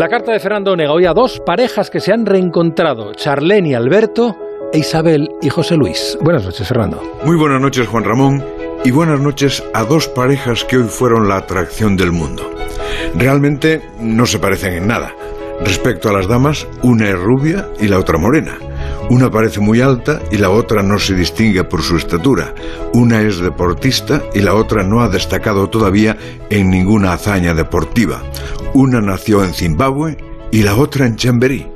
La carta de Fernando Onega hoy a dos parejas que se han reencontrado, Charlene y Alberto, e Isabel y José Luis. Buenas noches, Fernando. Muy buenas noches, Juan Ramón, y buenas noches a dos parejas que hoy fueron la atracción del mundo. Realmente no se parecen en nada. Respecto a las damas, una es rubia y la otra morena. Una parece muy alta y la otra no se distingue por su estatura. Una es deportista y la otra no ha destacado todavía en ninguna hazaña deportiva. Una nació en Zimbabue y la otra en Chamberí.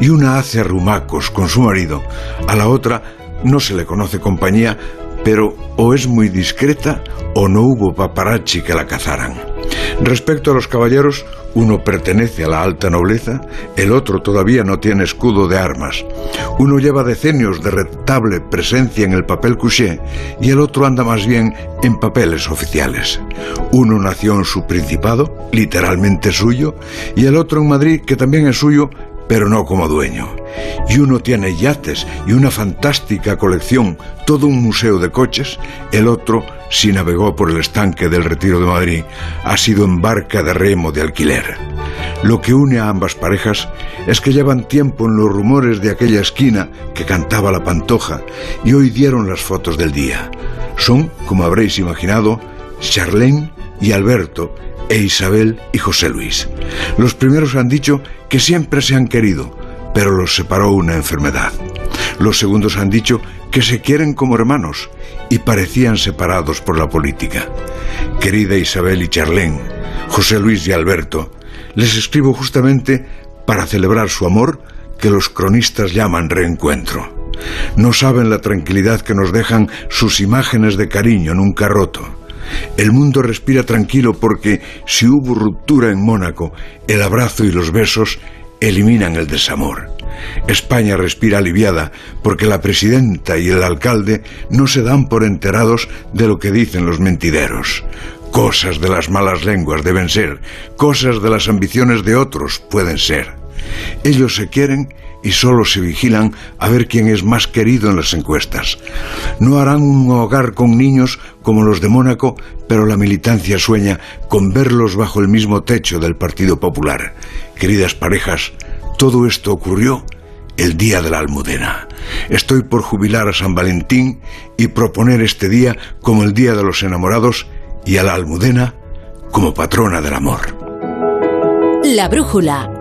Y una hace rumacos con su marido. A la otra no se le conoce compañía, pero o es muy discreta o no hubo paparazzi que la cazaran. Respecto a los caballeros, uno pertenece a la alta nobleza, el otro todavía no tiene escudo de armas. Uno lleva decenios de retable presencia en el papel couché y el otro anda más bien en papeles oficiales. Uno nació en su principado, literalmente suyo, y el otro en Madrid, que también es suyo, pero no como dueño. Y uno tiene yates y una fantástica colección, todo un museo de coches, el otro, si navegó por el estanque del Retiro de Madrid, ha sido en barca de remo de alquiler. Lo que une a ambas parejas es que llevan tiempo en los rumores de aquella esquina que cantaba la pantoja y hoy dieron las fotos del día. Son, como habréis imaginado, Charlene y Alberto, e Isabel y José Luis. Los primeros han dicho que siempre se han querido, pero los separó una enfermedad. Los segundos han dicho que se quieren como hermanos y parecían separados por la política. Querida Isabel y Charlene, José Luis y Alberto, les escribo justamente para celebrar su amor que los cronistas llaman reencuentro. No saben la tranquilidad que nos dejan sus imágenes de cariño nunca roto el mundo respira tranquilo porque si hubo ruptura en Mónaco, el abrazo y los besos eliminan el desamor. España respira aliviada porque la presidenta y el alcalde no se dan por enterados de lo que dicen los mentideros. Cosas de las malas lenguas deben ser, cosas de las ambiciones de otros pueden ser. Ellos se quieren y solo se vigilan a ver quién es más querido en las encuestas. No harán un hogar con niños como los de Mónaco, pero la militancia sueña con verlos bajo el mismo techo del Partido Popular. Queridas parejas, todo esto ocurrió el día de la almudena. Estoy por jubilar a San Valentín y proponer este día como el día de los enamorados y a la almudena como patrona del amor. La brújula